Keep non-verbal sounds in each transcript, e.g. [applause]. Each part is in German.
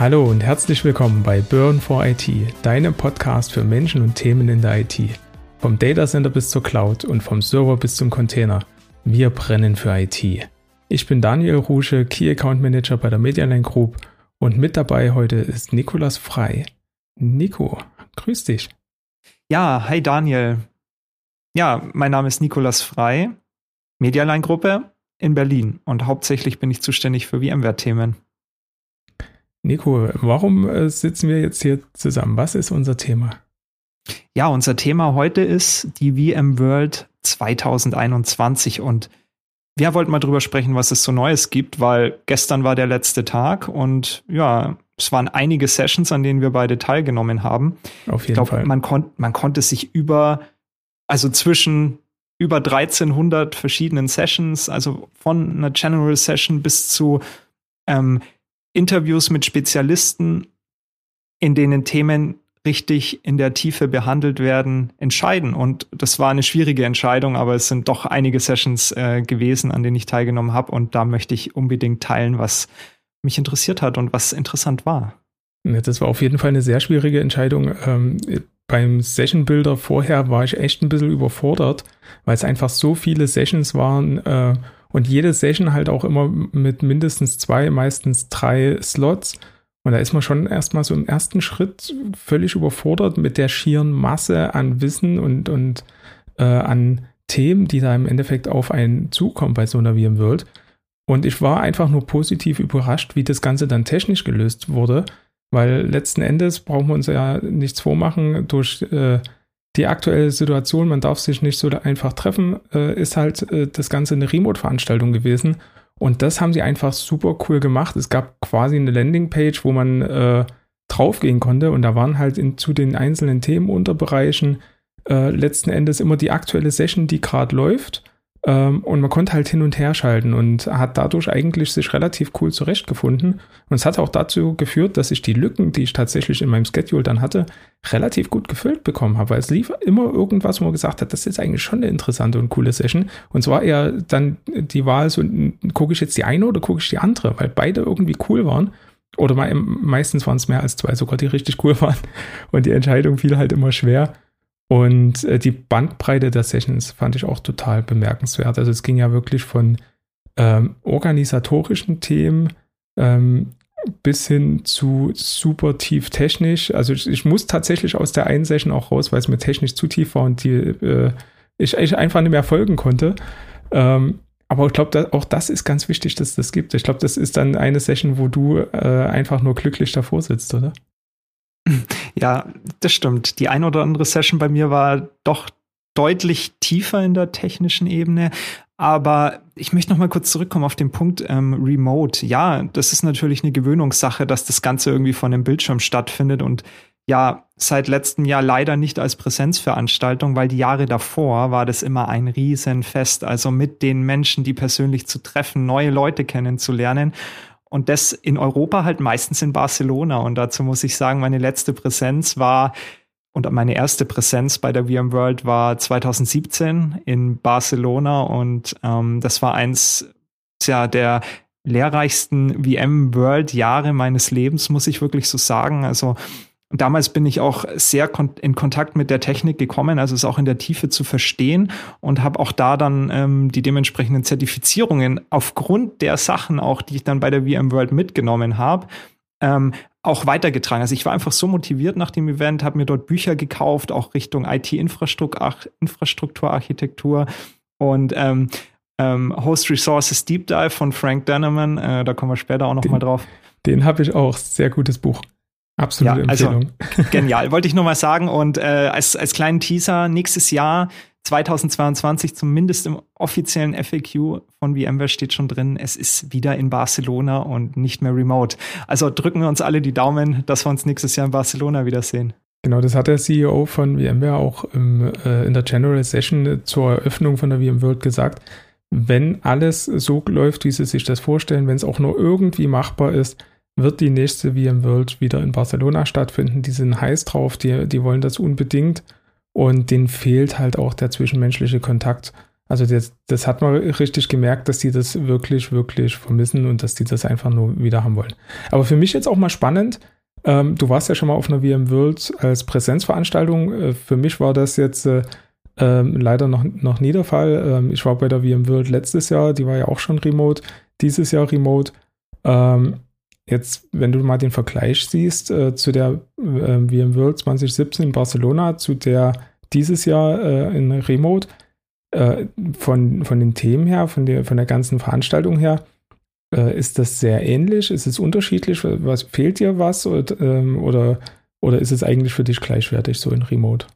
Hallo und herzlich willkommen bei Burn for IT, deinem Podcast für Menschen und Themen in der IT. Vom Datacenter bis zur Cloud und vom Server bis zum Container. Wir brennen für IT. Ich bin Daniel Rusche, Key Account Manager bei der Medialine Group und mit dabei heute ist Nikolas Frei. Nico, grüß dich. Ja, hi Daniel. Ja, mein Name ist Nikolas Frei, Medialine Gruppe in Berlin und hauptsächlich bin ich zuständig für VMware-Themen. Nico, warum äh, sitzen wir jetzt hier zusammen? Was ist unser Thema? Ja, unser Thema heute ist die VMworld 2021 und wir wollten mal drüber sprechen, was es so Neues gibt, weil gestern war der letzte Tag und ja, es waren einige Sessions, an denen wir beide teilgenommen haben. Auf jeden ich glaub, Fall. Man, kon man konnte sich über, also zwischen über 1300 verschiedenen Sessions, also von einer General Session bis zu ähm, Interviews mit Spezialisten, in denen Themen richtig in der Tiefe behandelt werden, entscheiden. Und das war eine schwierige Entscheidung, aber es sind doch einige Sessions äh, gewesen, an denen ich teilgenommen habe. Und da möchte ich unbedingt teilen, was mich interessiert hat und was interessant war. Das war auf jeden Fall eine sehr schwierige Entscheidung. Ähm, beim Session Builder vorher war ich echt ein bisschen überfordert, weil es einfach so viele Sessions waren äh, und jede Session halt auch immer mit mindestens zwei, meistens drei Slots. Und da ist man schon erstmal so im ersten Schritt völlig überfordert mit der schieren Masse an Wissen und, und äh, an Themen, die da im Endeffekt auf einen zukommen bei so einer VMworld. Und ich war einfach nur positiv überrascht, wie das Ganze dann technisch gelöst wurde, weil letzten Endes brauchen wir uns ja nichts vormachen durch äh, die aktuelle Situation, man darf sich nicht so einfach treffen, äh, ist halt äh, das Ganze eine Remote-Veranstaltung gewesen. Und das haben sie einfach super cool gemacht. Es gab quasi eine Landingpage, wo man äh, draufgehen konnte und da waren halt in, zu den einzelnen Themenunterbereichen äh, letzten Endes immer die aktuelle Session, die gerade läuft. Ähm, und man konnte halt hin und her schalten und hat dadurch eigentlich sich relativ cool zurechtgefunden. Und es hat auch dazu geführt, dass ich die Lücken, die ich tatsächlich in meinem Schedule dann hatte, relativ gut gefüllt bekommen habe. Weil es lief immer irgendwas, wo man gesagt hat, das ist eigentlich schon eine interessante und coole Session. Und zwar eher dann die Wahl, so gucke ich jetzt die eine oder gucke ich die andere, weil beide irgendwie cool waren. Oder meistens waren es mehr als zwei sogar, die richtig cool [laughs] waren. Und die Entscheidung fiel halt immer schwer. Und äh, die Bandbreite der Sessions fand ich auch total bemerkenswert. Also es ging ja wirklich von ähm, organisatorischen Themen ähm, bis hin zu super tief technisch. Also ich, ich, muss tatsächlich aus der einen Session auch raus, weil es mir technisch zu tief war und die, äh, ich, ich, einfach nicht mehr folgen konnte. Ähm, aber ich glaube, auch das ist ganz wichtig, dass das gibt. Ich glaube, das ist dann eine Session, wo du äh, einfach nur glücklich davor sitzt, oder? Ja, das stimmt. Die ein oder andere Session bei mir war doch deutlich tiefer in der technischen Ebene. Aber ich möchte noch mal kurz zurückkommen auf den Punkt ähm, Remote. Ja, das ist natürlich eine Gewöhnungssache, dass das Ganze irgendwie von dem Bildschirm stattfindet und ja, seit letztem Jahr leider nicht als Präsenzveranstaltung, weil die Jahre davor war das immer ein Riesenfest, also mit den Menschen, die persönlich zu treffen, neue Leute kennenzulernen. Und das in Europa halt meistens in Barcelona. Und dazu muss ich sagen, meine letzte Präsenz war und meine erste Präsenz bei der VMworld war 2017 in Barcelona und ähm, das war eins ja, der lehrreichsten VM-World-Jahre meines Lebens, muss ich wirklich so sagen. Also damals bin ich auch sehr in Kontakt mit der Technik gekommen, also es auch in der Tiefe zu verstehen und habe auch da dann ähm, die dementsprechenden Zertifizierungen aufgrund der Sachen auch, die ich dann bei der VMworld mitgenommen habe, ähm, auch weitergetragen. Also ich war einfach so motiviert nach dem Event, habe mir dort Bücher gekauft, auch Richtung IT-Infrastrukturarchitektur und ähm, ähm, Host Resources Deep Dive von Frank Denneman, äh, da kommen wir später auch noch den, mal drauf. Den habe ich auch, sehr gutes Buch. Absolute ja, also Empfehlung. Also, [laughs] genial, wollte ich nur mal sagen. Und äh, als, als kleinen Teaser, nächstes Jahr, 2022, zumindest im offiziellen FAQ von VMware steht schon drin, es ist wieder in Barcelona und nicht mehr remote. Also drücken wir uns alle die Daumen, dass wir uns nächstes Jahr in Barcelona wiedersehen. Genau, das hat der CEO von VMware auch im, äh, in der General Session zur Eröffnung von der VMworld gesagt. Wenn alles so läuft, wie sie sich das vorstellen, wenn es auch nur irgendwie machbar ist, wird die nächste VMworld wieder in Barcelona stattfinden. Die sind heiß drauf, die, die wollen das unbedingt und denen fehlt halt auch der zwischenmenschliche Kontakt. Also das, das hat man richtig gemerkt, dass die das wirklich, wirklich vermissen und dass die das einfach nur wieder haben wollen. Aber für mich jetzt auch mal spannend, ähm, du warst ja schon mal auf einer VM World als Präsenzveranstaltung. Äh, für mich war das jetzt äh, äh, leider noch, noch nie der Fall. Ähm, ich war bei der VM World letztes Jahr, die war ja auch schon remote, dieses Jahr remote. Ähm, jetzt, wenn du mal den Vergleich siehst äh, zu der äh, VM World 2017 in Barcelona, zu der dieses Jahr äh, in Remote, äh, von, von den Themen her, von der, von der ganzen Veranstaltung her, äh, ist das sehr ähnlich? Ist es unterschiedlich? Was fehlt dir was? Oder, ähm, oder, oder ist es eigentlich für dich gleichwertig so in Remote?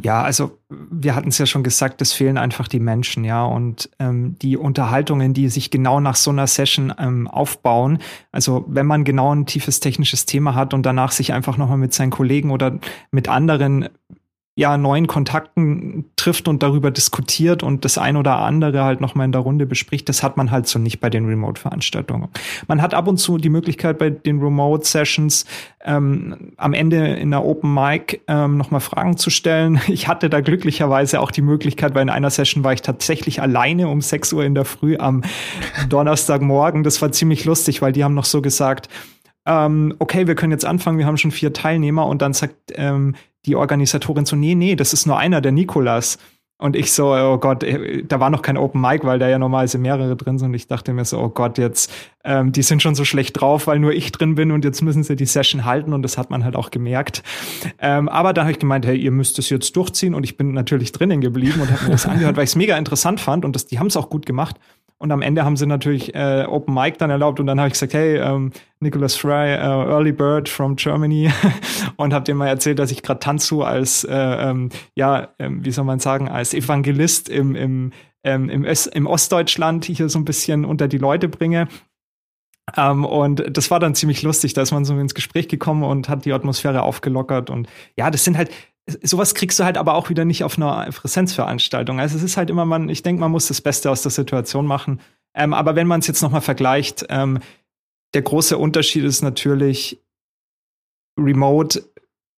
Ja, also wir hatten es ja schon gesagt, es fehlen einfach die Menschen, ja, und ähm, die Unterhaltungen, die sich genau nach so einer Session ähm, aufbauen. Also wenn man genau ein tiefes technisches Thema hat und danach sich einfach nochmal mit seinen Kollegen oder mit anderen ja, neuen Kontakten trifft und darüber diskutiert und das ein oder andere halt nochmal in der Runde bespricht, das hat man halt so nicht bei den Remote-Veranstaltungen. Man hat ab und zu die Möglichkeit bei den Remote-Sessions ähm, am Ende in der Open Mic ähm, nochmal Fragen zu stellen. [laughs] Ich hatte da glücklicherweise auch die Möglichkeit, weil in einer Session war ich tatsächlich alleine um 6 Uhr in der Früh am Donnerstagmorgen. Das war ziemlich lustig, weil die haben noch so gesagt, ähm, okay, wir können jetzt anfangen, wir haben schon vier Teilnehmer und dann sagt ähm, die Organisatorin so, nee, nee, das ist nur einer, der Nikolas. Und ich so, oh Gott, äh, da war noch kein Open Mic, weil da ja normalerweise mehrere drin sind. Und ich dachte mir so, oh Gott, jetzt, ähm, die sind schon so schlecht drauf, weil nur ich drin bin und jetzt müssen sie die Session halten und das hat man halt auch gemerkt. Ähm, aber da habe ich gemeint, hey, ihr müsst es jetzt durchziehen und ich bin natürlich drinnen geblieben und habe mir das [laughs] angehört, weil ich es mega interessant fand und das, die haben es auch gut gemacht. Und am Ende haben sie natürlich äh, Open Mic dann erlaubt und dann habe ich gesagt, hey, ähm, Nicholas Fry, uh, Early Bird from Germany [laughs] und habe dem mal erzählt, dass ich gerade Tanzu als, äh, ähm, ja, ähm, wie soll man sagen, als Evangelist im, im, ähm, im, im Ostdeutschland hier so ein bisschen unter die Leute bringe. Ähm, und das war dann ziemlich lustig, da ist man so ins Gespräch gekommen und hat die Atmosphäre aufgelockert. Und ja, das sind halt, sowas kriegst du halt aber auch wieder nicht auf einer Präsenzveranstaltung. Also es ist halt immer man, ich denke, man muss das Beste aus der Situation machen. Ähm, aber wenn man es jetzt nochmal vergleicht, ähm, der große Unterschied ist natürlich remote.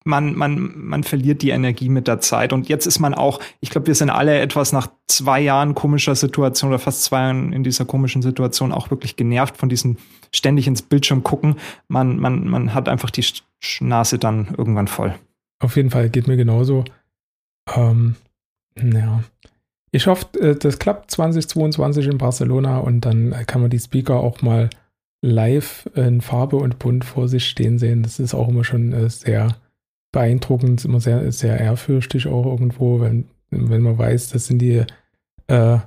Man, man, man verliert die Energie mit der Zeit. Und jetzt ist man auch, ich glaube, wir sind alle etwas nach zwei Jahren komischer Situation oder fast zwei Jahren in dieser komischen Situation auch wirklich genervt von diesem ständig ins Bildschirm gucken. Man, man, man hat einfach die Nase dann irgendwann voll. Auf jeden Fall geht mir genauso. Ähm, ja. Ich hoffe, äh, das klappt 2022 in Barcelona und dann kann man die Speaker auch mal live in Farbe und bunt vor sich stehen sehen. Das ist auch immer schon äh, sehr beeindruckend, immer sehr, sehr ehrfürchtig auch irgendwo, wenn, wenn man weiß, das sind die, äh,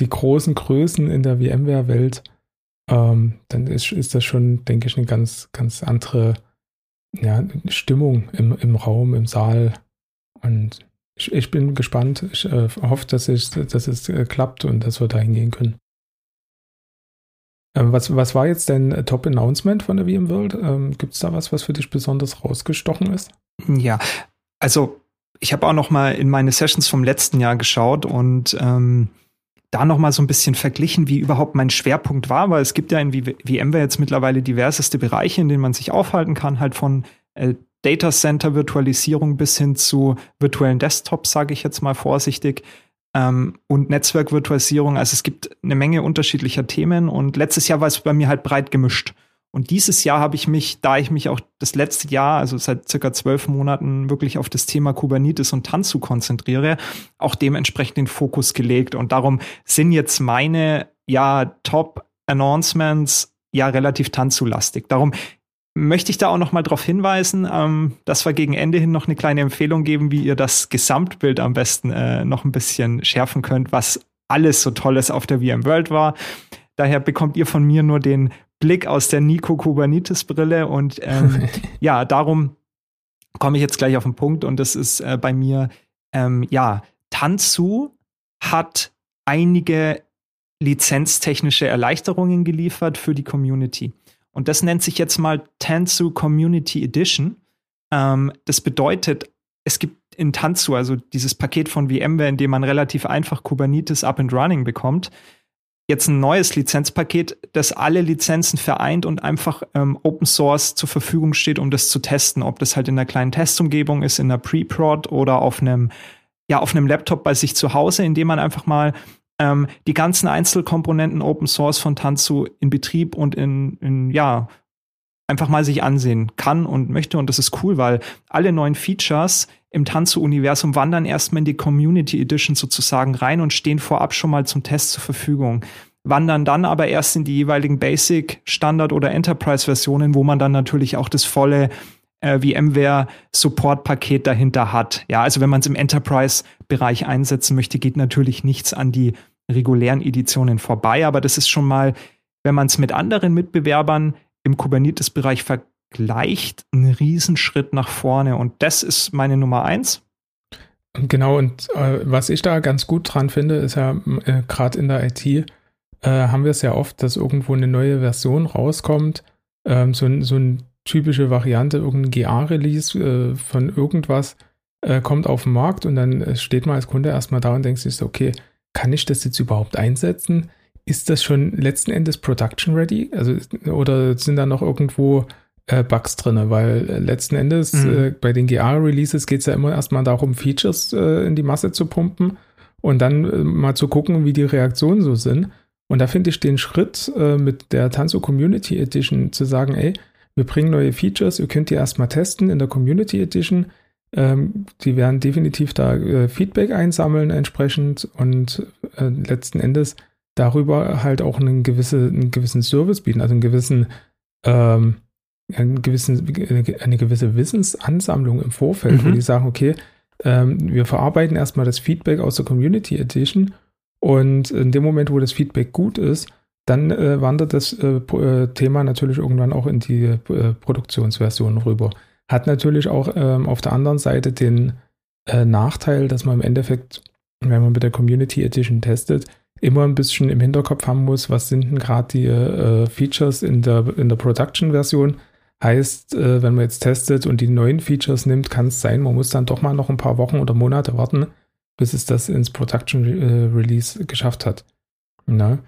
die großen Größen in der VMware-Welt. Ähm, dann ist, ist das schon, denke ich, eine ganz, ganz andere ja, Stimmung im, im Raum, im Saal. Und ich, ich bin gespannt. Ich äh, hoffe, dass, ich, dass es äh, klappt und dass wir da hingehen können. Ähm, was, was war jetzt dein Top-Announcement von der VMworld? Ähm, Gibt es da was, was für dich besonders rausgestochen ist? Ja, also ich habe auch noch mal in meine Sessions vom letzten Jahr geschaut und ähm, da noch mal so ein bisschen verglichen, wie überhaupt mein Schwerpunkt war, weil es gibt ja in VMware jetzt mittlerweile diverseste Bereiche, in denen man sich aufhalten kann, halt von äh, Data Center Virtualisierung bis hin zu virtuellen Desktops, sage ich jetzt mal vorsichtig, ähm, und Netzwerkvirtualisierung. Also es gibt eine Menge unterschiedlicher Themen und letztes Jahr war es bei mir halt breit gemischt. Und dieses Jahr habe ich mich, da ich mich auch das letzte Jahr, also seit circa zwölf Monaten, wirklich auf das Thema Kubernetes und Tanzu konzentriere, auch dementsprechend den Fokus gelegt. Und darum sind jetzt meine, ja, Top-Announcements ja relativ Tanzu-lastig. Darum möchte ich da auch noch mal darauf hinweisen, ähm, dass wir gegen Ende hin noch eine kleine Empfehlung geben, wie ihr das Gesamtbild am besten äh, noch ein bisschen schärfen könnt, was alles so Tolles auf der VMworld war. Daher bekommt ihr von mir nur den Blick aus der Nico Kubernetes Brille und ähm, [laughs] ja, darum komme ich jetzt gleich auf den Punkt und das ist äh, bei mir, ähm, ja, Tanzu hat einige lizenztechnische Erleichterungen geliefert für die Community. Und das nennt sich jetzt mal Tanzu Community Edition. Ähm, das bedeutet, es gibt in Tanzu, also dieses Paket von VMware, in dem man relativ einfach Kubernetes up and running bekommt, jetzt ein neues Lizenzpaket, das alle Lizenzen vereint und einfach ähm, Open Source zur Verfügung steht, um das zu testen, ob das halt in einer kleinen Testumgebung ist, in einer Pre-Prod oder auf einem ja auf einem Laptop bei sich zu Hause, indem man einfach mal ähm, die ganzen Einzelkomponenten Open Source von Tanzu in Betrieb und in, in ja einfach mal sich ansehen kann und möchte. Und das ist cool, weil alle neuen Features im Tanzu-Universum wandern erstmal in die Community Edition sozusagen rein und stehen vorab schon mal zum Test zur Verfügung. Wandern dann aber erst in die jeweiligen Basic, Standard oder Enterprise-Versionen, wo man dann natürlich auch das volle äh, VMware-Support-Paket dahinter hat. Ja, also wenn man es im Enterprise-Bereich einsetzen möchte, geht natürlich nichts an die regulären Editionen vorbei. Aber das ist schon mal, wenn man es mit anderen Mitbewerbern im Kubernetes-Bereich vergleicht, ein Riesenschritt nach vorne. Und das ist meine Nummer eins. Genau, und äh, was ich da ganz gut dran finde, ist ja äh, gerade in der IT, äh, haben wir es ja oft, dass irgendwo eine neue Version rauskommt, ähm, so, so eine typische Variante, irgendein GA-Release äh, von irgendwas äh, kommt auf den Markt und dann äh, steht man als Kunde erstmal da und denkt sich so, okay, kann ich das jetzt überhaupt einsetzen? Ist das schon letzten Endes production ready? Also, oder sind da noch irgendwo äh, Bugs drin? Weil äh, letzten Endes mhm. äh, bei den GA-Releases geht es ja immer erstmal darum, Features äh, in die Masse zu pumpen und dann äh, mal zu gucken, wie die Reaktionen so sind. Und da finde ich den Schritt mit der Tanzo Community Edition zu sagen, ey, wir bringen neue Features, ihr könnt die erstmal testen in der Community Edition ähm, die werden definitiv da Feedback einsammeln entsprechend und letzten Endes darüber halt auch einen, gewisse, einen gewissen Service bieten, also einen gewissen, ähm, einen gewissen, eine gewisse Wissensansammlung im Vorfeld, mhm. wo die sagen, okay, ähm, wir verarbeiten erstmal das Feedback aus der Community Edition und in dem Moment, wo das Feedback gut ist, dann äh, wandert das äh, äh Thema natürlich irgendwann auch in die äh, Produktionsversion rüber. Hat natürlich auch ähm, auf der anderen Seite den äh, Nachteil, dass man im Endeffekt, wenn man mit der Community Edition testet, immer ein bisschen im Hinterkopf haben muss, was sind denn gerade die äh, Features in der, in der Production-Version. Heißt, äh, wenn man jetzt testet und die neuen Features nimmt, kann es sein, man muss dann doch mal noch ein paar Wochen oder Monate warten, bis es das ins Production äh, Release geschafft hat. Na?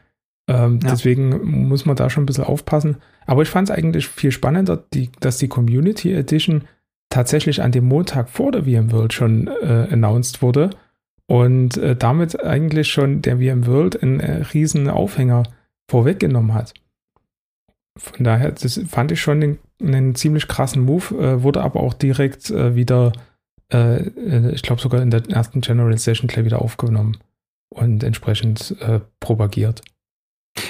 Ähm, ja. Deswegen muss man da schon ein bisschen aufpassen. Aber ich fand es eigentlich viel spannender, die, dass die Community Edition tatsächlich an dem Montag vor der VMworld schon äh, announced wurde und äh, damit eigentlich schon der VMworld einen äh, riesen Aufhänger vorweggenommen hat. Von daher, das fand ich schon einen, einen ziemlich krassen Move, äh, wurde aber auch direkt äh, wieder, äh, äh, ich glaube sogar in der ersten General Session gleich wieder aufgenommen und entsprechend propagiert.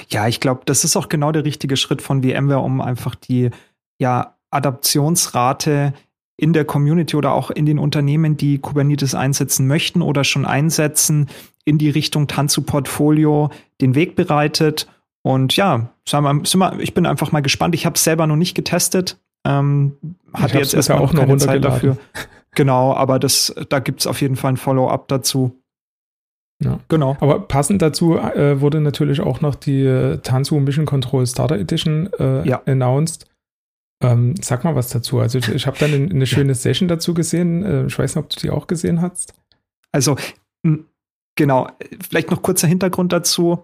Ja, ich glaube, das ist auch genau der richtige Schritt von VMware, um einfach die ja, Adaptionsrate in der Community oder auch in den Unternehmen, die Kubernetes einsetzen möchten oder schon einsetzen, in die Richtung Tanzu-Portfolio den Weg bereitet. Und ja, ich bin einfach mal gespannt. Ich habe es selber noch nicht getestet. Ähm, hatte jetzt erstmal auch noch keine Zeit dafür. Genau, aber das, da gibt es auf jeden Fall ein Follow-up dazu. Ja. Genau. Aber passend dazu äh, wurde natürlich auch noch die äh, Tanzu Mission Control Starter Edition äh, ja. announced. Ähm, sag mal was dazu. Also ich, ich habe dann eine, eine schöne ja. Session dazu gesehen. Äh, ich weiß nicht, ob du die auch gesehen hast. Also genau, vielleicht noch kurzer Hintergrund dazu.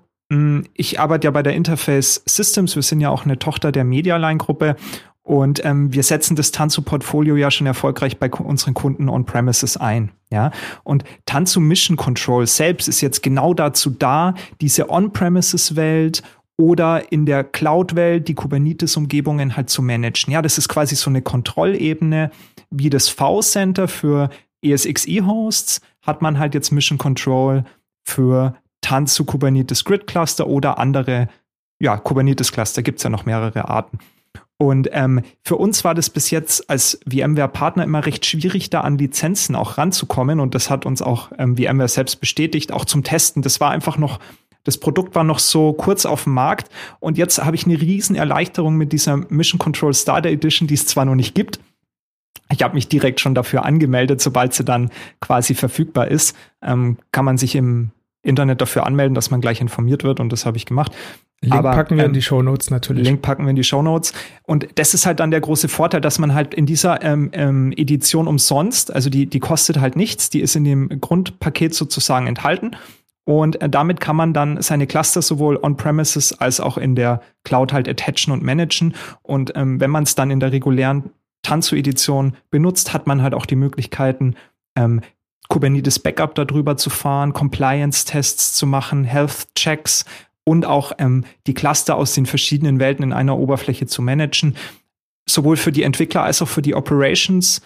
Ich arbeite ja bei der Interface Systems. Wir sind ja auch eine Tochter der Medialine-Gruppe und ähm, wir setzen das Tanzu-Portfolio ja schon erfolgreich bei unseren Kunden on-premises ein. Ja, und Tanzu Mission Control selbst ist jetzt genau dazu da, diese On-Premises-Welt oder in der Cloud-Welt die Kubernetes-Umgebungen halt zu managen. Ja, das ist quasi so eine Kontrollebene wie das V-Center für ESXi-Hosts, hat man halt jetzt Mission Control für Tanzu Kubernetes Grid Cluster oder andere, ja, Kubernetes Cluster gibt's ja noch mehrere Arten. Und ähm, für uns war das bis jetzt als VMware-Partner immer recht schwierig, da an Lizenzen auch ranzukommen. Und das hat uns auch ähm, VMware selbst bestätigt, auch zum Testen. Das war einfach noch, das Produkt war noch so kurz auf dem Markt. Und jetzt habe ich eine riesen Erleichterung mit dieser Mission Control Starter Edition, die es zwar noch nicht gibt. Ich habe mich direkt schon dafür angemeldet, sobald sie dann quasi verfügbar ist, ähm, kann man sich im Internet dafür anmelden, dass man gleich informiert wird und das habe ich gemacht. Link Aber, packen wir ähm, in die Show Notes natürlich. Link packen wir in die Show Notes. Und das ist halt dann der große Vorteil, dass man halt in dieser ähm, ähm, Edition umsonst, also die, die kostet halt nichts, die ist in dem Grundpaket sozusagen enthalten. Und äh, damit kann man dann seine Cluster sowohl on-premises als auch in der Cloud halt attachen und managen. Und ähm, wenn man es dann in der regulären Tanzu-Edition benutzt, hat man halt auch die Möglichkeiten, ähm, Kubernetes Backup darüber zu fahren, Compliance-Tests zu machen, Health-Checks und auch ähm, die Cluster aus den verschiedenen Welten in einer Oberfläche zu managen. Sowohl für die Entwickler als auch für die Operations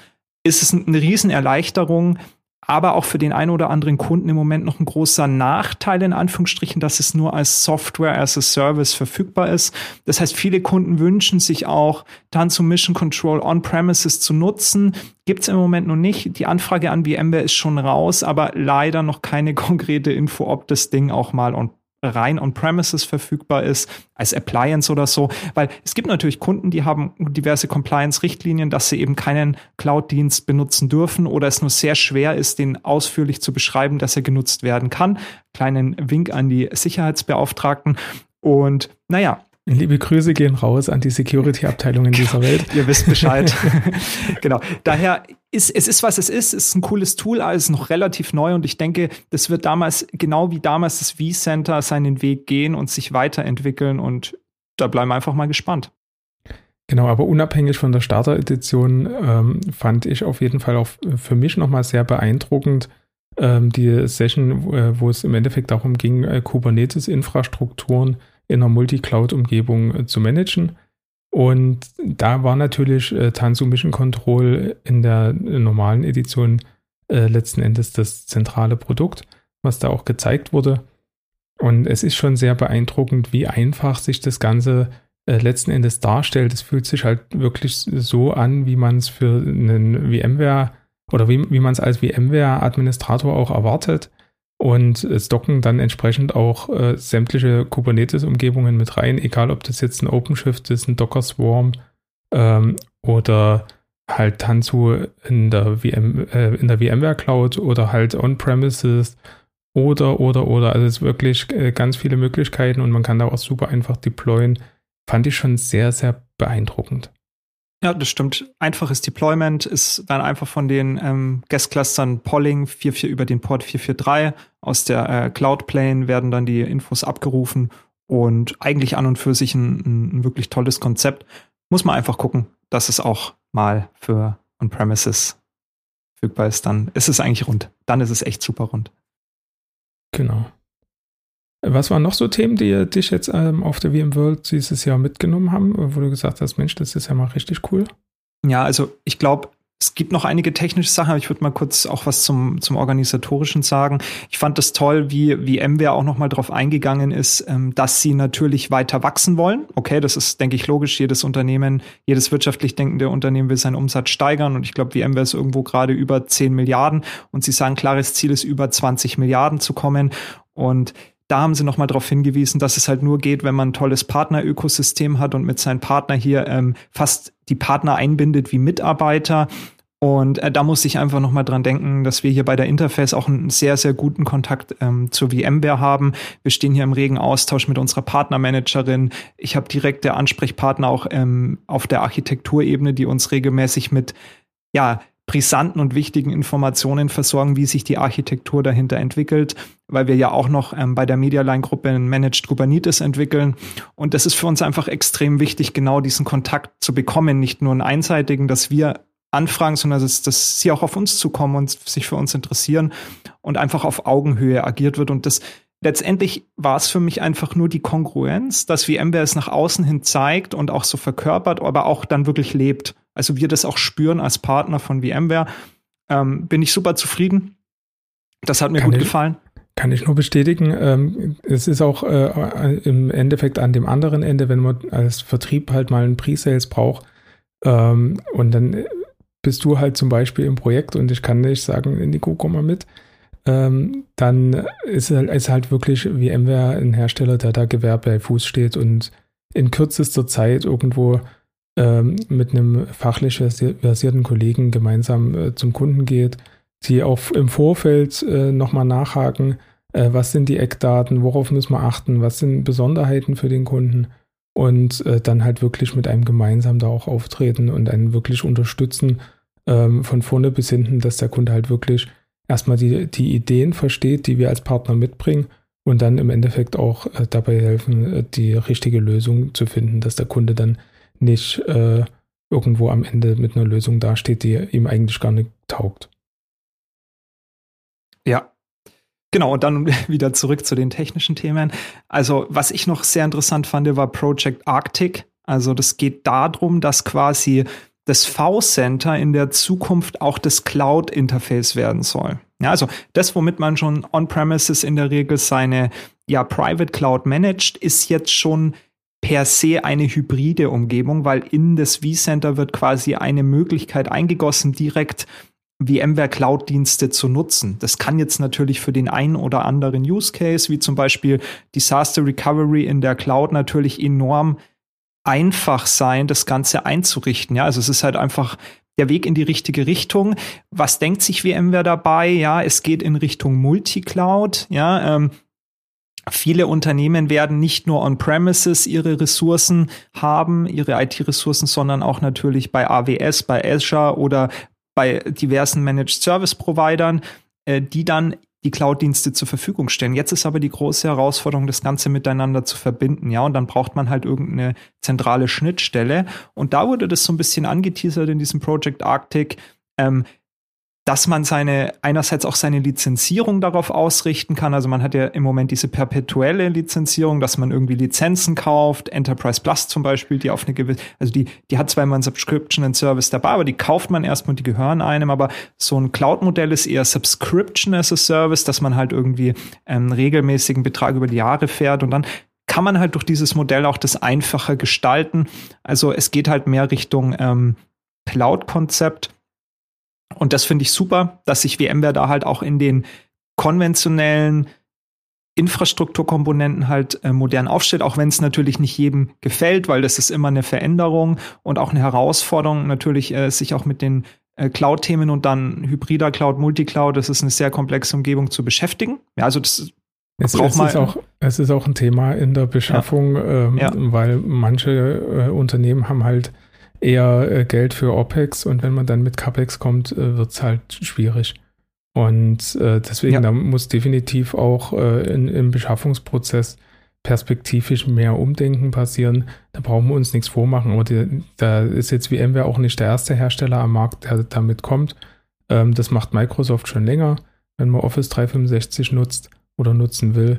ist es eine Riesenerleichterung, aber auch für den einen oder anderen Kunden im Moment noch ein großer Nachteil in Anführungsstrichen, dass es nur als Software as a Service verfügbar ist. Das heißt, viele Kunden wünschen sich auch Tanzu Mission Control on-premises zu nutzen. Gibt es im Moment noch nicht. Die Anfrage an VMware ist schon raus, aber leider noch keine [laughs] konkrete Info, ob das Ding auch mal on rein on-premises verfügbar ist, als Appliance oder so. Weil es gibt natürlich Kunden, die haben diverse Compliance-Richtlinien, dass sie eben keinen Cloud-Dienst benutzen dürfen oder es nur sehr schwer ist, den ausführlich zu beschreiben, dass er genutzt werden kann. Kleinen Wink an die Sicherheitsbeauftragten. Und naja, Liebe Grüße gehen raus an die Security-Abteilung in dieser [laughs] Welt. Ihr wisst Bescheid. [laughs] genau. Daher ist es ist, was es ist. Es ist ein cooles Tool, alles noch relativ neu und ich denke, das wird damals, genau wie damals das V-Center, seinen Weg gehen und sich weiterentwickeln und da bleiben wir einfach mal gespannt. Genau, aber unabhängig von der Starter-Edition ähm, fand ich auf jeden Fall auch für mich nochmal sehr beeindruckend ähm, die Session, äh, wo es im Endeffekt darum ging, äh, Kubernetes-Infrastrukturen in einer Multi-Cloud-Umgebung äh, zu managen. Und da war natürlich äh, Tanzu Mission Control in der normalen Edition äh, letzten Endes das zentrale Produkt, was da auch gezeigt wurde. Und es ist schon sehr beeindruckend, wie einfach sich das Ganze äh, letzten Endes darstellt. Es fühlt sich halt wirklich so an, wie man es für einen VMware oder wie, wie man es als VMware-Administrator auch erwartet und es docken dann entsprechend auch äh, sämtliche Kubernetes-Umgebungen mit rein, egal ob das jetzt ein OpenShift ist, ein Docker Swarm ähm, oder halt Tanzu in der, VM, äh, in der VMware Cloud oder halt On-Premises oder, oder, oder. Also es ist wirklich äh, ganz viele Möglichkeiten und man kann da auch super einfach deployen. Fand ich schon sehr, sehr beeindruckend. Ja, das stimmt. Einfaches Deployment ist dann einfach von den ähm, Guest-Clustern Polling 4.4 über den Port 443 aus der äh, Cloud Plane werden dann die Infos abgerufen und eigentlich an und für sich ein, ein wirklich tolles Konzept. Muss man einfach gucken, dass es auch mal für On-Premises verfügbar ist. Dann ist es eigentlich rund. Dann ist es echt super rund. Genau. Was waren noch so Themen, die dich jetzt ähm, auf der VMworld dieses Jahr mitgenommen haben, wo du gesagt hast, Mensch, das ist ja mal richtig cool? Ja, also ich glaube, es gibt noch einige technische Sachen, aber ich würde mal kurz auch was zum, zum Organisatorischen sagen. Ich fand es toll, wie, wie MWare auch nochmal darauf eingegangen ist, ähm, dass sie natürlich weiter wachsen wollen. Okay, das ist, denke ich, logisch. Jedes Unternehmen, jedes wirtschaftlich denkende Unternehmen will seinen Umsatz steigern und ich glaube, VMware ist irgendwo gerade über 10 Milliarden und sie sagen, klares Ziel ist, über 20 Milliarden zu kommen. Und da haben sie nochmal darauf hingewiesen, dass es halt nur geht, wenn man ein tolles Partnerökosystem hat und mit seinen Partner hier ähm, fast die Partner einbindet wie Mitarbeiter. Und äh, da muss ich einfach nochmal dran denken, dass wir hier bei der Interface auch einen sehr, sehr guten Kontakt ähm, zur VMware haben. Wir stehen hier im regen Austausch mit unserer Partnermanagerin. Ich habe direkte Ansprechpartner auch ähm, auf der Architekturebene, die uns regelmäßig mit ja, brisanten und wichtigen Informationen versorgen, wie sich die Architektur dahinter entwickelt, weil wir ja auch noch ähm, bei der Medialine-Gruppe ein Managed Kubernetes entwickeln. Und das ist für uns einfach extrem wichtig, genau diesen Kontakt zu bekommen, nicht nur einen einseitigen, dass wir anfragen, sondern dass, dass sie auch auf uns zukommen und sich für uns interessieren und einfach auf Augenhöhe agiert wird. Und das letztendlich war es für mich einfach nur die Kongruenz, dass VMware es nach außen hin zeigt und auch so verkörpert, aber auch dann wirklich lebt also wir das auch spüren als Partner von VMware, ähm, bin ich super zufrieden. Das hat mir kann gut ich, gefallen. Kann ich nur bestätigen. Ähm, es ist auch äh, im Endeffekt an dem anderen Ende, wenn man als Vertrieb halt mal einen Pre-Sales braucht ähm, und dann bist du halt zum Beispiel im Projekt und ich kann nicht sagen, Nico, komm mal mit. Ähm, dann ist, ist halt wirklich VMware ein Hersteller, der da Gewerbe bei Fuß steht und in kürzester Zeit irgendwo mit einem fachlich versierten Kollegen gemeinsam äh, zum Kunden geht, die auch im Vorfeld äh, nochmal nachhaken, äh, was sind die Eckdaten, worauf müssen wir achten, was sind Besonderheiten für den Kunden und äh, dann halt wirklich mit einem gemeinsam da auch auftreten und einen wirklich unterstützen ähm, von vorne bis hinten, dass der Kunde halt wirklich erstmal die, die Ideen versteht, die wir als Partner mitbringen und dann im Endeffekt auch dabei helfen, die richtige Lösung zu finden, dass der Kunde dann nicht äh, irgendwo am Ende mit einer Lösung dasteht, die ihm eigentlich gar nicht taugt. Ja, Genau, und dann [laughs] wieder zurück zu den technischen Themen. Also, was ich noch sehr interessant fand, war Project Arctic. Also, das geht darum, dass quasi das V-Center in der Zukunft auch das Cloud-Interface werden soll. Ja, also das, womit man schon on-premises in der Regel seine ja, Private Cloud managt, ist jetzt schon per se eine hybride Umgebung, weil in das vCenter wird quasi eine Möglichkeit eingegossen, direkt VMware Cloud-Dienste zu nutzen. Das kann jetzt natürlich für den einen oder anderen Use Case, wie zum Beispiel Disaster Recovery in der Cloud, natürlich enorm einfach sein, das Ganze einzurichten. Ja, also es ist halt einfach der Weg in die richtige Richtung. Was denkt sich VMware dabei? Ja, es geht in Richtung Multicloud. Ja, ähm, Viele Unternehmen werden nicht nur on-premises ihre Ressourcen haben, ihre IT-Ressourcen, sondern auch natürlich bei AWS, bei Azure oder bei diversen Managed Service Providern, äh, die dann die Cloud-Dienste zur Verfügung stellen. Jetzt ist aber die große Herausforderung, das Ganze miteinander zu verbinden, ja, und dann braucht man halt irgendeine zentrale Schnittstelle. Und da wurde das so ein bisschen angeteasert in diesem Project Arctic. Ähm, dass man seine, einerseits auch seine Lizenzierung darauf ausrichten kann. Also man hat ja im Moment diese perpetuelle Lizenzierung, dass man irgendwie Lizenzen kauft, Enterprise Plus zum Beispiel, die auf eine gewisse, also die, die hat zwar immer ein Subscription and Service dabei, aber die kauft man erstmal und die gehören einem. Aber so ein Cloud-Modell ist eher Subscription as a Service, dass man halt irgendwie einen regelmäßigen Betrag über die Jahre fährt und dann kann man halt durch dieses Modell auch das einfacher gestalten. Also es geht halt mehr Richtung ähm, Cloud-Konzept und das finde ich super, dass sich VMware da halt auch in den konventionellen Infrastrukturkomponenten halt äh, modern aufstellt, auch wenn es natürlich nicht jedem gefällt, weil das ist immer eine Veränderung und auch eine Herausforderung, natürlich äh, sich auch mit den äh, Cloud-Themen und dann hybrider Cloud, Multicloud, das ist eine sehr komplexe Umgebung zu beschäftigen. Ja, also das es, es, ist auch, es ist auch ein Thema in der Beschaffung, ja. Ähm, ja. weil manche äh, Unternehmen haben halt eher äh, Geld für OPEX und wenn man dann mit CAPEX kommt, äh, wird es halt schwierig. Und äh, deswegen, ja. da muss definitiv auch in, im Beschaffungsprozess perspektivisch mehr Umdenken passieren. Da brauchen wir uns nichts vormachen. Aber die, da ist jetzt VMware auch nicht der erste Hersteller am Markt, der damit kommt. Ähm, das macht Microsoft schon länger, wenn man Office 365 nutzt oder nutzen will.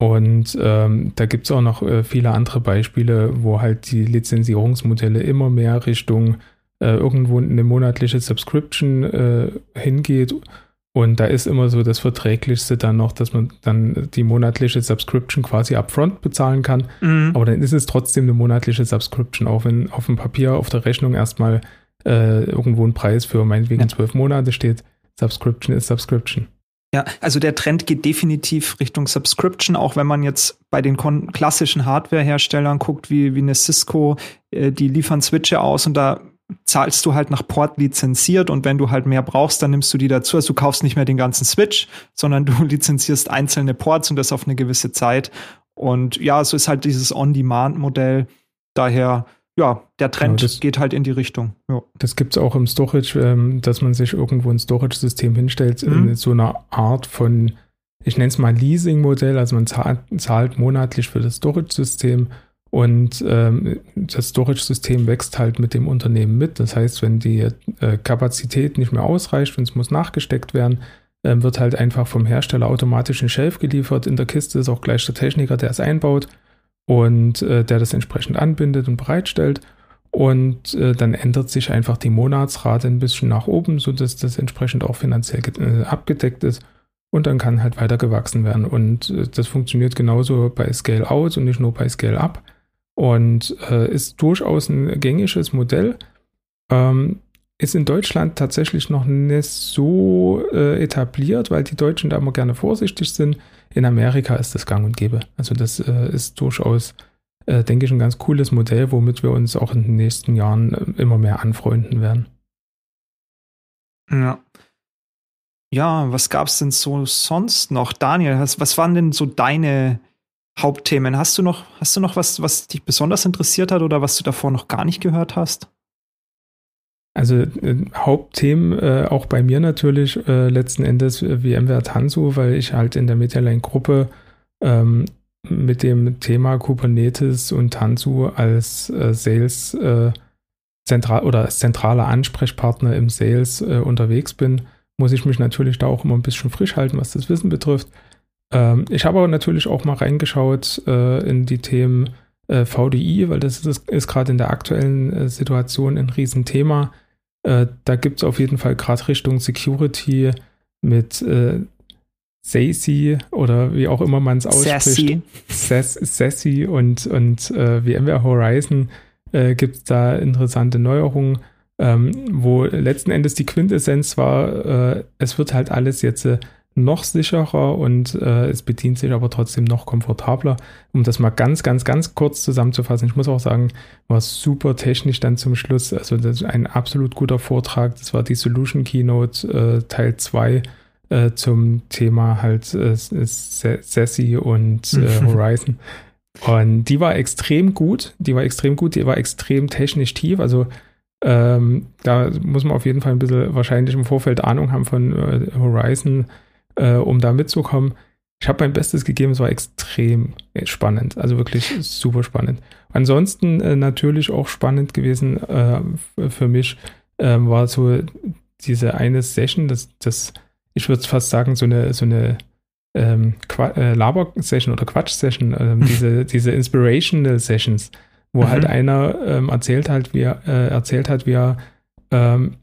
Und ähm, da gibt es auch noch äh, viele andere Beispiele, wo halt die Lizenzierungsmodelle immer mehr Richtung äh, irgendwo eine monatliche Subscription äh, hingeht. Und da ist immer so das Verträglichste dann noch, dass man dann die monatliche Subscription quasi upfront bezahlen kann. Mhm. Aber dann ist es trotzdem eine monatliche Subscription, auch wenn auf dem Papier, auf der Rechnung erstmal äh, irgendwo ein Preis für meinetwegen zwölf ja. Monate steht. Subscription ist Subscription. Ja, also der Trend geht definitiv Richtung Subscription, auch wenn man jetzt bei den klassischen Hardware-Herstellern guckt, wie, wie eine Cisco, äh, die liefern Switche aus und da zahlst du halt nach Port lizenziert und wenn du halt mehr brauchst, dann nimmst du die dazu. Also du kaufst nicht mehr den ganzen Switch, sondern du [laughs] lizenzierst einzelne Ports und das auf eine gewisse Zeit. Und ja, so ist halt dieses On-Demand-Modell. Daher ja, der Trend genau, das, geht halt in die Richtung. Ja. Das gibt es auch im Storage, ähm, dass man sich irgendwo ein Storage-System hinstellt, mhm. in so einer Art von, ich nenne es mal Leasing-Modell, also man zahlt, zahlt, monatlich für das Storage-System und ähm, das Storage-System wächst halt mit dem Unternehmen mit. Das heißt, wenn die äh, Kapazität nicht mehr ausreicht und es muss nachgesteckt werden, äh, wird halt einfach vom Hersteller automatisch ein Shelf geliefert. In der Kiste ist auch gleich der Techniker, der es einbaut und äh, der das entsprechend anbindet und bereitstellt. Und äh, dann ändert sich einfach die Monatsrate ein bisschen nach oben, sodass das entsprechend auch finanziell äh, abgedeckt ist. Und dann kann halt weiter gewachsen werden. Und äh, das funktioniert genauso bei Scale Out und nicht nur bei Scale Up. Und äh, ist durchaus ein gängiges Modell. Ähm, ist in Deutschland tatsächlich noch nicht so äh, etabliert, weil die Deutschen da immer gerne vorsichtig sind. In Amerika ist das gang und gäbe. Also das äh, ist durchaus, äh, denke ich, ein ganz cooles Modell, womit wir uns auch in den nächsten Jahren äh, immer mehr anfreunden werden. Ja. Ja, was gab es denn so sonst noch? Daniel, was, was waren denn so deine Hauptthemen? Hast du noch, hast du noch was, was dich besonders interessiert hat oder was du davor noch gar nicht gehört hast? Also äh, Hauptthemen äh, auch bei mir natürlich äh, letzten Endes äh, VMware Tanzu, weil ich halt in der Medialine-Gruppe ähm, mit dem Thema Kubernetes und Tanzu als äh, Sales äh, zentral oder als zentraler Ansprechpartner im Sales unterwegs bin, muss ich mich natürlich da auch immer ein bisschen frisch halten, was das Wissen betrifft. Ähm, ich habe aber natürlich auch mal reingeschaut äh, in die Themen äh, VDI, weil das ist, ist gerade in der aktuellen äh, Situation ein Riesenthema. Äh, da gibt es auf jeden Fall gerade Richtung Security mit äh, Sassy oder wie auch immer man es ausspricht. Sassy. Sassy und, und äh, VMware Horizon äh, gibt es da interessante Neuerungen, ähm, wo letzten Endes die Quintessenz war, äh, es wird halt alles jetzt äh, noch sicherer und äh, es bedient sich aber trotzdem noch komfortabler. Um das mal ganz, ganz, ganz kurz zusammenzufassen, ich muss auch sagen, war super technisch dann zum Schluss. Also das ist ein absolut guter Vortrag. Das war die Solution Keynote äh, Teil 2 äh, zum Thema halt äh, Sassy und äh, [laughs] Horizon. Und die war extrem gut. Die war extrem gut. Die war extrem technisch tief. Also ähm, da muss man auf jeden Fall ein bisschen wahrscheinlich im Vorfeld Ahnung haben von äh, Horizon äh, um da mitzukommen. Ich habe mein Bestes gegeben, es war extrem spannend, also wirklich super spannend. Ansonsten äh, natürlich auch spannend gewesen äh, für mich ähm, war so diese eine Session, das, das ich würde fast sagen, so eine, so eine ähm, äh, Laber-Session oder Quatsch-Session, ähm, [laughs] diese, diese Inspirational Sessions, wo halt mhm. halt einer ähm, erzählt halt, wie er, äh, erzählt hat, wie er ähm,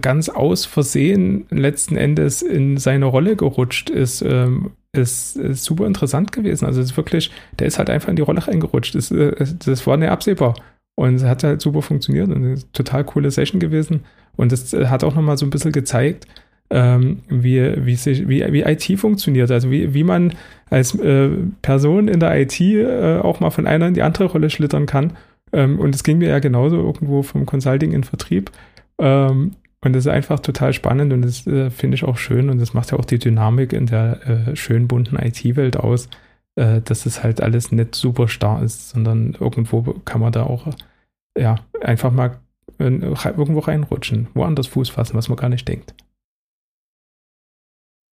ganz aus Versehen letzten Endes in seine Rolle gerutscht ist, ähm, ist, ist, super interessant gewesen. Also es ist wirklich, der ist halt einfach in die Rolle reingerutscht. Das, äh, das war nicht absehbar. Und es hat halt super funktioniert und eine total coole Session gewesen. Und es äh, hat auch nochmal so ein bisschen gezeigt, ähm, wie, wie, sich, wie, wie IT funktioniert. Also wie, wie man als äh, Person in der IT äh, auch mal von einer in die andere Rolle schlittern kann. Ähm, und es ging mir ja genauso irgendwo vom Consulting in Vertrieb. Ähm, und das ist einfach total spannend und das äh, finde ich auch schön und das macht ja auch die Dynamik in der äh, schön bunten IT-Welt aus, äh, dass es halt alles nicht super starr ist, sondern irgendwo kann man da auch ja einfach mal irgendwo reinrutschen, woanders Fuß fassen, was man gar nicht denkt.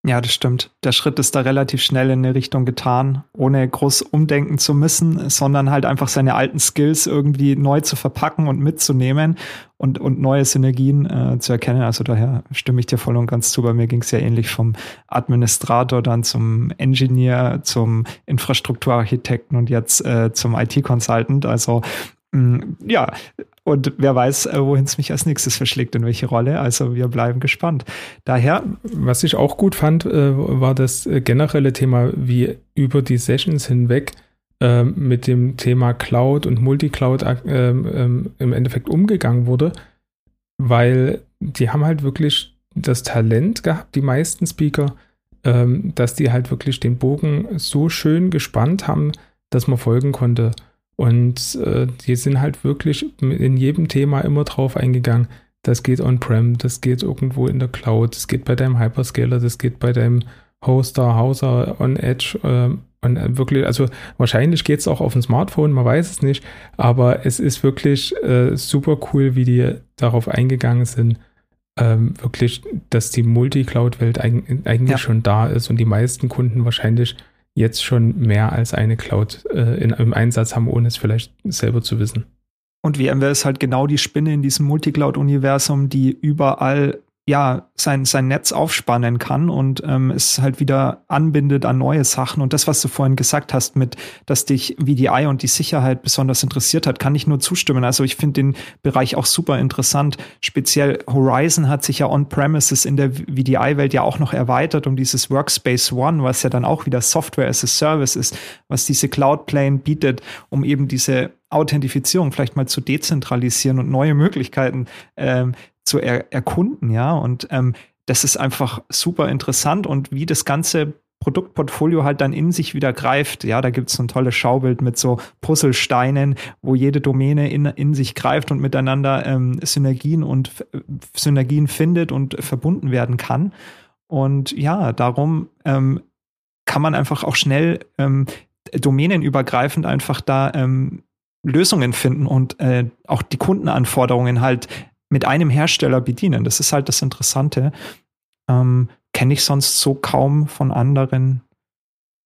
Ja, das stimmt. Der Schritt ist da relativ schnell in eine Richtung getan, ohne groß umdenken zu müssen, sondern halt einfach seine alten Skills irgendwie neu zu verpacken und mitzunehmen und, und neue Synergien äh, zu erkennen. Also daher stimme ich dir voll und ganz zu. Bei mir ging es ja ähnlich vom Administrator dann zum Engineer, zum Infrastrukturarchitekten und jetzt äh, zum IT-Consultant. Also mm, ja, und wer weiß, äh, wohin es mich als nächstes verschlägt, in welche Rolle. Also wir bleiben gespannt. Daher. Was ich auch gut fand, äh, war das äh, generelle Thema, wie über die Sessions hinweg mit dem Thema Cloud und Multicloud ähm, im Endeffekt umgegangen wurde, weil die haben halt wirklich das Talent gehabt, die meisten Speaker, ähm, dass die halt wirklich den Bogen so schön gespannt haben, dass man folgen konnte. Und äh, die sind halt wirklich in jedem Thema immer drauf eingegangen. Das geht on-prem, das geht irgendwo in der Cloud, das geht bei deinem Hyperscaler, das geht bei deinem Hoster, Hauser, on Edge. Äh, und wirklich, also wahrscheinlich geht es auch auf dem Smartphone, man weiß es nicht, aber es ist wirklich äh, super cool, wie die darauf eingegangen sind, ähm, wirklich, dass die Multi-Cloud-Welt eigentlich ja. schon da ist und die meisten Kunden wahrscheinlich jetzt schon mehr als eine Cloud äh, in, im Einsatz haben, ohne es vielleicht selber zu wissen. Und VMware ist halt genau die Spinne in diesem Multicloud-Universum, die überall ja, sein, sein Netz aufspannen kann und ähm, es halt wieder anbindet an neue Sachen. Und das, was du vorhin gesagt hast, mit, dass dich VDI und die Sicherheit besonders interessiert hat, kann ich nur zustimmen. Also ich finde den Bereich auch super interessant. Speziell Horizon hat sich ja on-premises in der VDI-Welt ja auch noch erweitert um dieses Workspace ONE, was ja dann auch wieder Software as a Service ist, was diese Cloud Plane bietet, um eben diese Authentifizierung vielleicht mal zu dezentralisieren und neue Möglichkeiten ähm, zu er erkunden, ja. Und ähm, das ist einfach super interessant und wie das ganze Produktportfolio halt dann in sich wieder greift. Ja, da gibt es so ein tolles Schaubild mit so Puzzlesteinen, wo jede Domäne in, in sich greift und miteinander ähm, Synergien und Synergien findet und verbunden werden kann. Und ja, darum ähm, kann man einfach auch schnell ähm, domänenübergreifend einfach da ähm, Lösungen finden und äh, auch die Kundenanforderungen halt mit einem Hersteller bedienen. Das ist halt das Interessante. Ähm, Kenne ich sonst so kaum von anderen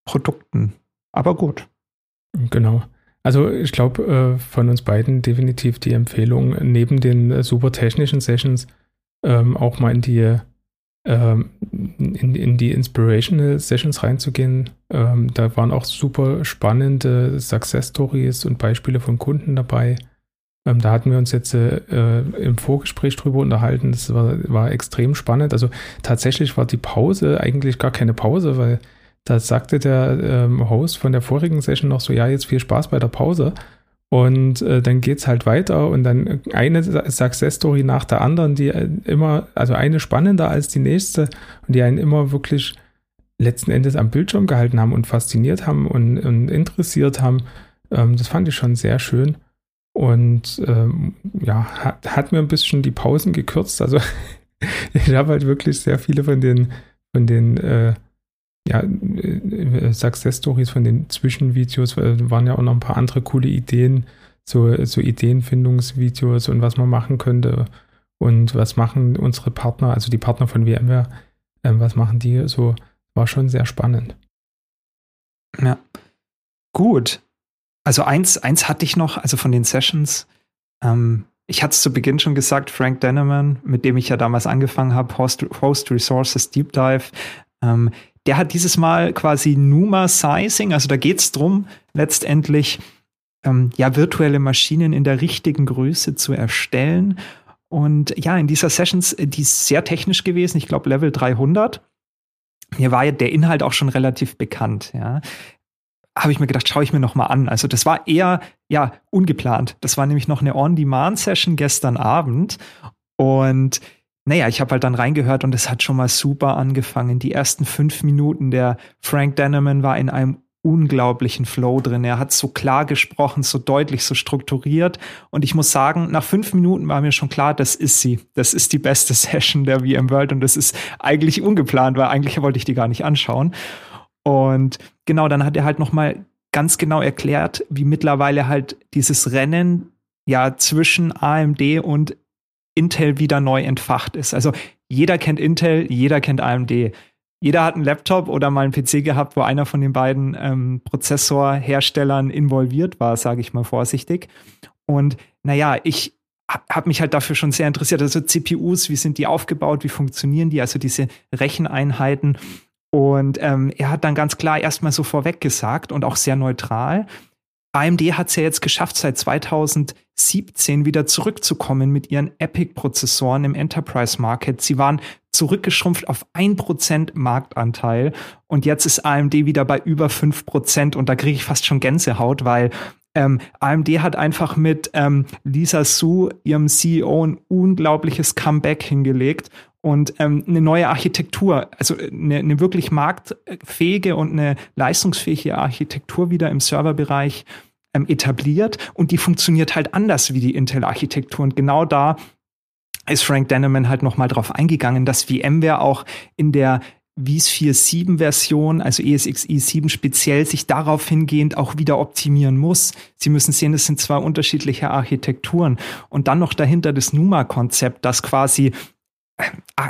Produkten. Aber gut. Genau. Also ich glaube, äh, von uns beiden definitiv die Empfehlung, neben den äh, super technischen Sessions ähm, auch mal in die ähm, in, in die Inspirational Sessions reinzugehen. Ähm, da waren auch super spannende Success Stories und Beispiele von Kunden dabei. Ähm, da hatten wir uns jetzt äh, im Vorgespräch drüber unterhalten. Das war, war extrem spannend. Also tatsächlich war die Pause eigentlich gar keine Pause, weil da sagte der ähm, Host von der vorigen Session noch so, ja, jetzt viel Spaß bei der Pause. Und äh, dann es halt weiter und dann eine Success-Story nach der anderen, die äh, immer, also eine spannender als die nächste und die einen immer wirklich letzten Endes am Bildschirm gehalten haben und fasziniert haben und, und interessiert haben. Ähm, das fand ich schon sehr schön. Und ähm, ja, hat, hat mir ein bisschen die Pausen gekürzt. Also [laughs] ich habe halt wirklich sehr viele von den, von den äh, ja, äh, Success Stories von den Zwischenvideos waren ja auch noch ein paar andere coole Ideen, so, so Ideenfindungsvideos und was man machen könnte und was machen unsere Partner, also die Partner von VMware, äh, was machen die so, war schon sehr spannend. Ja. Gut. Also eins, eins hatte ich noch, also von den Sessions, ähm, ich hatte es zu Beginn schon gesagt, Frank Denneman, mit dem ich ja damals angefangen habe, Host, Host Resources Deep Dive, ähm, der hat dieses Mal quasi Numa Sizing, also da geht es darum, letztendlich ähm, ja virtuelle Maschinen in der richtigen Größe zu erstellen. Und ja, in dieser Sessions, die ist sehr technisch gewesen, ich glaube Level 300. Mir war ja der Inhalt auch schon relativ bekannt, ja. Habe ich mir gedacht, schaue ich mir noch mal an. Also das war eher ja ungeplant. Das war nämlich noch eine On-Demand-Session gestern Abend und naja, ich habe halt dann reingehört und es hat schon mal super angefangen. Die ersten fünf Minuten, der Frank Denneman war in einem unglaublichen Flow drin. Er hat so klar gesprochen, so deutlich, so strukturiert. Und ich muss sagen, nach fünf Minuten war mir schon klar, das ist sie. Das ist die beste [laughs] Session der VM World und das ist eigentlich ungeplant, weil eigentlich wollte ich die gar nicht anschauen. Und genau, dann hat er halt noch mal ganz genau erklärt, wie mittlerweile halt dieses Rennen ja zwischen AMD und Intel wieder neu entfacht ist. Also jeder kennt Intel, jeder kennt AMD. Jeder hat einen Laptop oder mal einen PC gehabt, wo einer von den beiden ähm, Prozessorherstellern involviert war, sage ich mal vorsichtig. Und naja, ich habe mich halt dafür schon sehr interessiert. Also CPUs, wie sind die aufgebaut, wie funktionieren die, also diese Recheneinheiten. Und ähm, er hat dann ganz klar erstmal so vorweg gesagt und auch sehr neutral, AMD hat es ja jetzt geschafft, seit 2017 wieder zurückzukommen mit ihren Epic-Prozessoren im Enterprise-Market. Sie waren zurückgeschrumpft auf 1% Marktanteil und jetzt ist AMD wieder bei über 5% und da kriege ich fast schon Gänsehaut, weil ähm, AMD hat einfach mit ähm, Lisa Su, ihrem CEO, ein unglaubliches Comeback hingelegt und ähm, eine neue Architektur, also eine, eine wirklich marktfähige und eine leistungsfähige Architektur wieder im Serverbereich ähm, etabliert und die funktioniert halt anders wie die Intel-Architektur. Und genau da ist Frank Denneman halt nochmal drauf eingegangen, dass VMware auch in der Wies 4.7 Version, also ESXi 7 speziell, sich darauf hingehend auch wieder optimieren muss. Sie müssen sehen, es sind zwei unterschiedliche Architekturen. Und dann noch dahinter das NUMA-Konzept, das quasi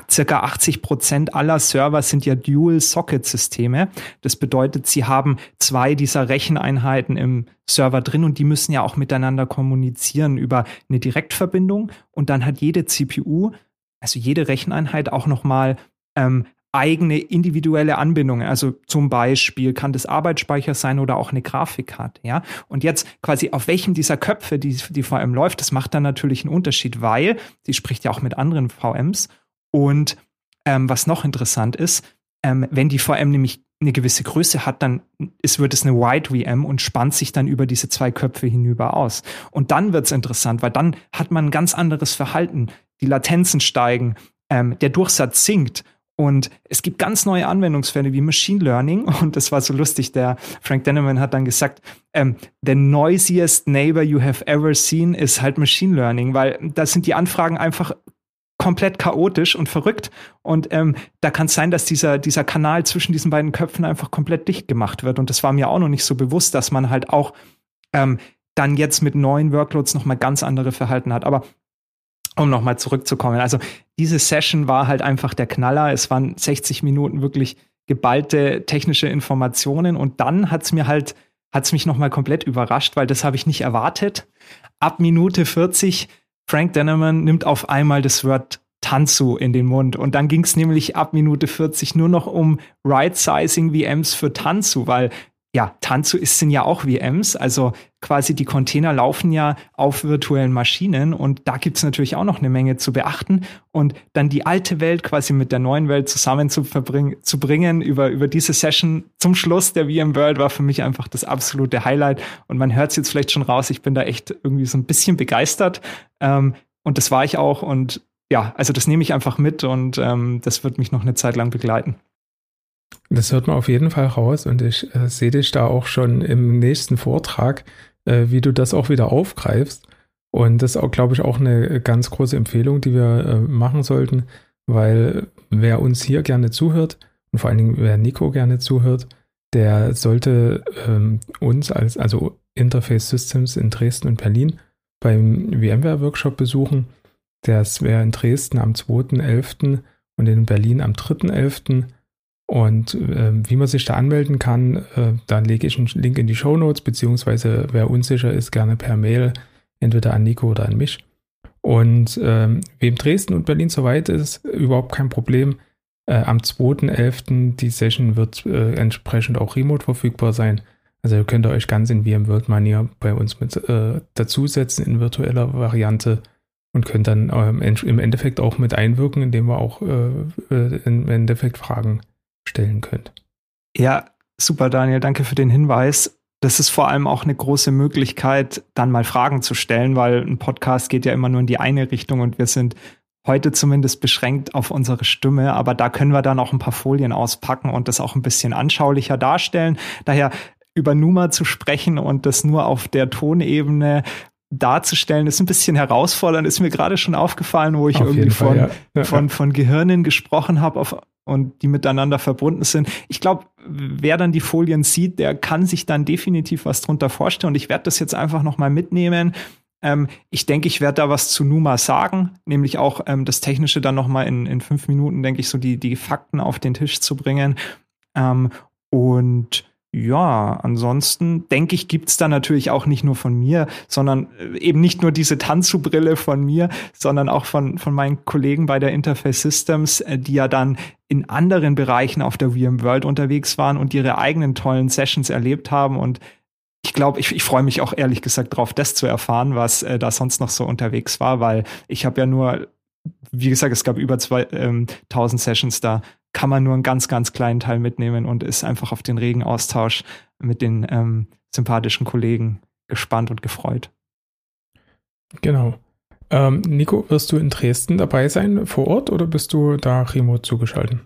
circa 80 Prozent aller Server sind ja Dual-Socket-Systeme. Das bedeutet, sie haben zwei dieser Recheneinheiten im Server drin und die müssen ja auch miteinander kommunizieren über eine Direktverbindung. Und dann hat jede CPU, also jede Recheneinheit auch nochmal ähm, eigene individuelle Anbindungen. Also zum Beispiel kann das Arbeitsspeicher sein oder auch eine Grafikkarte. Ja, und jetzt quasi auf welchem dieser Köpfe die, die VM läuft, das macht dann natürlich einen Unterschied, weil sie spricht ja auch mit anderen VMs. Und ähm, was noch interessant ist, ähm, wenn die VM nämlich eine gewisse Größe hat, dann ist, wird es eine Wide VM und spannt sich dann über diese zwei Köpfe hinüber aus. Und dann wird es interessant, weil dann hat man ein ganz anderes Verhalten. Die Latenzen steigen, ähm, der Durchsatz sinkt und es gibt ganz neue Anwendungsfälle wie Machine Learning. [laughs] Und das war so lustig. Der Frank Denneman hat dann gesagt, ähm, the noisiest neighbor you have ever seen ist halt Machine Learning, weil da sind die Anfragen einfach komplett chaotisch und verrückt. Und ähm, da kann es sein, dass dieser, dieser Kanal zwischen diesen beiden Köpfen einfach komplett dicht gemacht wird. Und das war mir auch noch nicht so bewusst, dass man halt auch ähm, dann jetzt mit neuen Workloads nochmal ganz andere Verhalten hat. Aber um nochmal zurückzukommen. Also diese Session war halt einfach der Knaller. Es waren 60 Minuten wirklich geballte technische Informationen und dann hat's mir halt, hat's mich nochmal komplett überrascht, weil das habe ich nicht erwartet. Ab Minute 40, Frank Denneman nimmt auf einmal das Wort Tanzu in den Mund. Und dann ging es nämlich ab Minute 40 nur noch um Right-Sizing VMs für Tanzu, weil ja, Tanzu ist, sind ja auch VMs, also quasi die Container laufen ja auf virtuellen Maschinen und da gibt's natürlich auch noch eine Menge zu beachten. Und dann die alte Welt quasi mit der neuen Welt zusammen zu, verbringen, zu bringen über, über diese Session zum Schluss der VM World war für mich einfach das absolute Highlight. Und man hört es jetzt vielleicht schon raus, ich bin da echt irgendwie so ein bisschen begeistert. Ähm, und das war ich auch. Und ja, also das nehme ich einfach mit und ähm, das wird mich noch eine Zeit lang begleiten. Das hört man auf jeden Fall raus und ich äh, sehe dich da auch schon im nächsten Vortrag, äh, wie du das auch wieder aufgreifst. Und das ist glaube ich, auch eine ganz große Empfehlung, die wir äh, machen sollten, weil wer uns hier gerne zuhört und vor allen Dingen wer Nico gerne zuhört, der sollte ähm, uns als, also Interface Systems in Dresden und Berlin beim VMware Workshop besuchen. Das wäre in Dresden am 2.11. und in Berlin am 3.11. Und äh, wie man sich da anmelden kann, äh, da lege ich einen Link in die Show Notes, beziehungsweise wer unsicher ist, gerne per Mail, entweder an Nico oder an mich. Und ähm, wem Dresden und Berlin soweit ist, überhaupt kein Problem. Äh, am 2.11. die Session wird äh, entsprechend auch remote verfügbar sein. Also könnt ihr euch ganz in VMworld-Manier bei uns mit äh, dazusetzen in virtueller Variante und könnt dann ähm, im Endeffekt auch mit einwirken, indem wir auch äh, äh, im Endeffekt Fragen stellen könnt. Ja, super, Daniel. Danke für den Hinweis. Das ist vor allem auch eine große Möglichkeit, dann mal Fragen zu stellen, weil ein Podcast geht ja immer nur in die eine Richtung und wir sind heute zumindest beschränkt auf unsere Stimme, aber da können wir dann auch ein paar Folien auspacken und das auch ein bisschen anschaulicher darstellen. Daher über Numa zu sprechen und das nur auf der Tonebene darzustellen, ist ein bisschen herausfordernd, ist mir gerade schon aufgefallen, wo ich auf irgendwie von, Fall, ja. von, von Gehirnen gesprochen habe auf und die miteinander verbunden sind. Ich glaube, wer dann die Folien sieht, der kann sich dann definitiv was drunter vorstellen. Und ich werde das jetzt einfach noch mal mitnehmen. Ähm, ich denke, ich werde da was zu Numa sagen, nämlich auch ähm, das Technische dann noch mal in, in fünf Minuten, denke ich, so die, die Fakten auf den Tisch zu bringen. Ähm, und ja, ansonsten denke ich, gibt's da natürlich auch nicht nur von mir, sondern äh, eben nicht nur diese Tanzu-Brille von mir, sondern auch von, von meinen Kollegen bei der Interface Systems, äh, die ja dann in anderen Bereichen auf der VMworld unterwegs waren und ihre eigenen tollen Sessions erlebt haben. Und ich glaube, ich, ich freue mich auch ehrlich gesagt drauf, das zu erfahren, was äh, da sonst noch so unterwegs war, weil ich habe ja nur wie gesagt, es gab über 2000 ähm, Sessions da kann man nur einen ganz, ganz kleinen Teil mitnehmen und ist einfach auf den regen Austausch mit den ähm, sympathischen Kollegen gespannt und gefreut. Genau. Ähm, Nico, wirst du in Dresden dabei sein vor Ort oder bist du da remote zugeschaltet?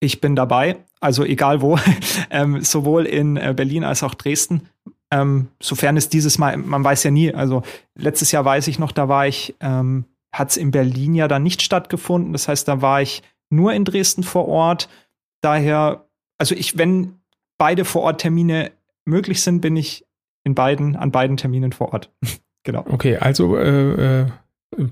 Ich bin dabei, also egal wo, [laughs] ähm, sowohl in äh, Berlin als auch Dresden. Ähm, sofern es dieses Mal, man weiß ja nie, also letztes Jahr weiß ich noch, da war ich, ähm, hat es in Berlin ja dann nicht stattgefunden. Das heißt, da war ich nur in Dresden vor Ort. Daher, also ich, wenn beide Vor-Ort-Termine möglich sind, bin ich in beiden, an beiden Terminen vor Ort. [laughs] genau. Okay, also äh, äh,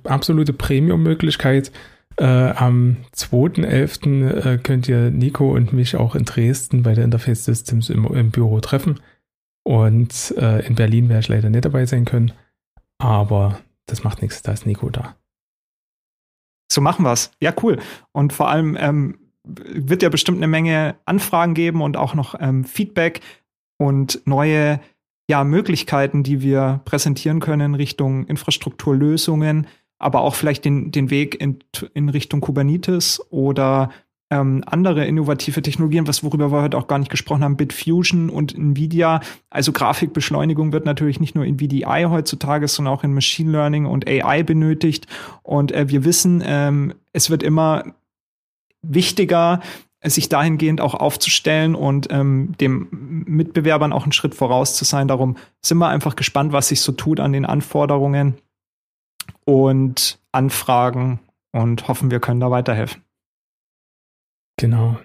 absolute Premium-Möglichkeit. Äh, am 2.11. Äh, könnt ihr Nico und mich auch in Dresden bei der Interface Systems im, im Büro treffen. Und äh, in Berlin werde ich leider nicht dabei sein können. Aber das macht nichts, da ist Nico da so machen wir es. Ja, cool. Und vor allem ähm, wird ja bestimmt eine Menge Anfragen geben und auch noch ähm, Feedback und neue ja, Möglichkeiten, die wir präsentieren können Richtung Infrastrukturlösungen, aber auch vielleicht den, den Weg in, in Richtung Kubernetes oder ähm, andere innovative Technologien, was worüber wir heute auch gar nicht gesprochen haben, Bitfusion und Nvidia. Also Grafikbeschleunigung wird natürlich nicht nur in VDI heutzutage, sondern auch in Machine Learning und AI benötigt. Und äh, wir wissen, ähm, es wird immer wichtiger, sich dahingehend auch aufzustellen und ähm, dem Mitbewerbern auch einen Schritt voraus zu sein. Darum sind wir einfach gespannt, was sich so tut an den Anforderungen und Anfragen und hoffen, wir können da weiterhelfen. Genau.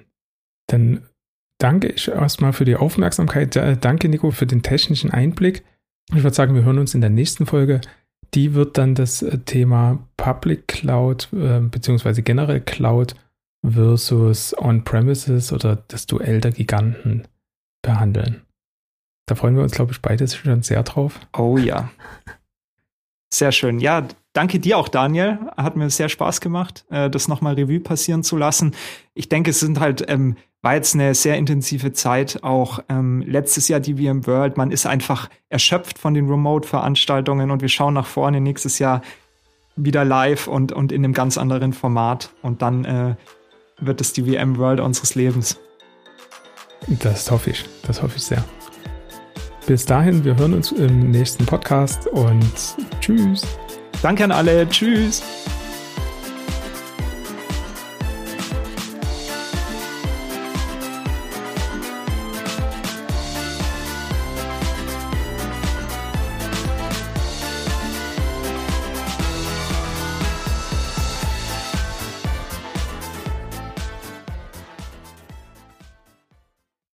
Dann danke ich erstmal für die Aufmerksamkeit. Danke, Nico, für den technischen Einblick. Ich würde sagen, wir hören uns in der nächsten Folge. Die wird dann das äh, Thema Public Cloud äh, beziehungsweise generell Cloud versus On-Premises oder das Duell der Giganten behandeln. Da freuen wir uns, glaube ich, beide schon sehr drauf. Oh ja. Sehr schön. Ja, danke dir auch, Daniel. Hat mir sehr Spaß gemacht, äh, das nochmal Revue passieren zu lassen. Ich denke, es sind halt, ähm, war jetzt eine sehr intensive Zeit. Auch ähm, letztes Jahr die VM World. Man ist einfach erschöpft von den Remote-Veranstaltungen und wir schauen nach vorne nächstes Jahr wieder live und, und in einem ganz anderen Format. Und dann äh, wird es die VM World unseres Lebens. Das hoffe ich. Das hoffe ich sehr. Bis dahin, wir hören uns im nächsten Podcast und tschüss. Danke an alle. Tschüss.